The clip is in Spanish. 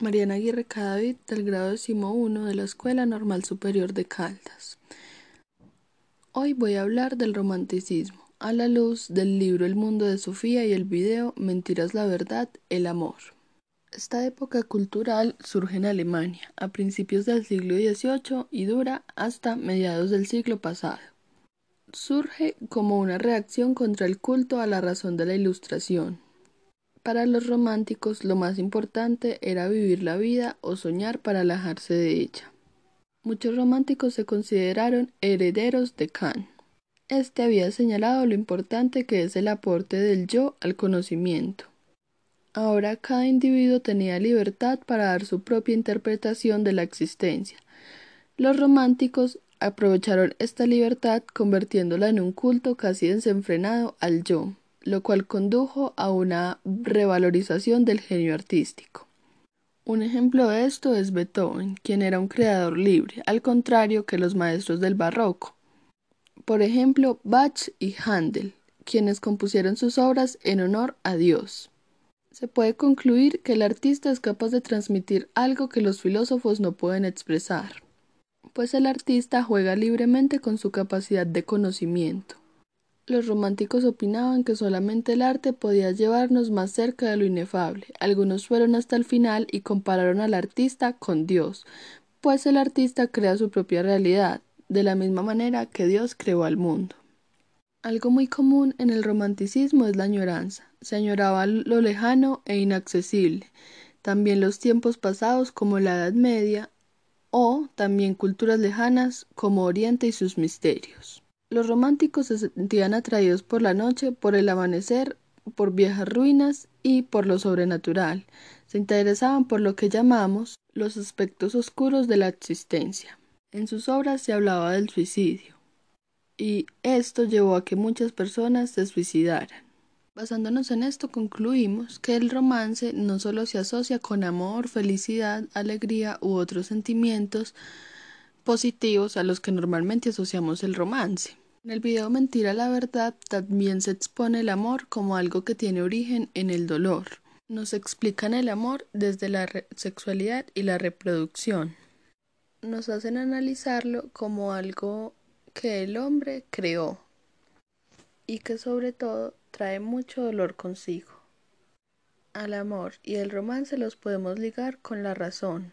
Mariana Aguirre Cadavid, del grado décimo uno de la Escuela Normal Superior de Caldas. Hoy voy a hablar del romanticismo, a la luz del libro El mundo de Sofía y el video Mentiras la verdad, el amor. Esta época cultural surge en Alemania a principios del siglo XVIII y dura hasta mediados del siglo pasado. Surge como una reacción contra el culto a la razón de la Ilustración, para los románticos lo más importante era vivir la vida o soñar para alejarse de ella. Muchos románticos se consideraron herederos de Kant. Este había señalado lo importante que es el aporte del yo al conocimiento. Ahora cada individuo tenía libertad para dar su propia interpretación de la existencia. Los románticos aprovecharon esta libertad convirtiéndola en un culto casi desenfrenado al yo lo cual condujo a una revalorización del genio artístico. Un ejemplo de esto es Beethoven, quien era un creador libre, al contrario que los maestros del barroco. Por ejemplo, Bach y Handel, quienes compusieron sus obras en honor a Dios. Se puede concluir que el artista es capaz de transmitir algo que los filósofos no pueden expresar, pues el artista juega libremente con su capacidad de conocimiento. Los románticos opinaban que solamente el arte podía llevarnos más cerca de lo inefable. Algunos fueron hasta el final y compararon al artista con Dios, pues el artista crea su propia realidad, de la misma manera que Dios creó al mundo. Algo muy común en el romanticismo es la añoranza. Se añoraba lo lejano e inaccesible, también los tiempos pasados como la Edad Media, o también culturas lejanas como Oriente y sus misterios. Los románticos se sentían atraídos por la noche, por el amanecer, por viejas ruinas y por lo sobrenatural. Se interesaban por lo que llamamos los aspectos oscuros de la existencia. En sus obras se hablaba del suicidio, y esto llevó a que muchas personas se suicidaran. Basándonos en esto concluimos que el romance no solo se asocia con amor, felicidad, alegría u otros sentimientos, positivos a los que normalmente asociamos el romance. En el video Mentira la verdad también se expone el amor como algo que tiene origen en el dolor. Nos explican el amor desde la sexualidad y la reproducción. Nos hacen analizarlo como algo que el hombre creó y que sobre todo trae mucho dolor consigo. Al amor y el romance los podemos ligar con la razón,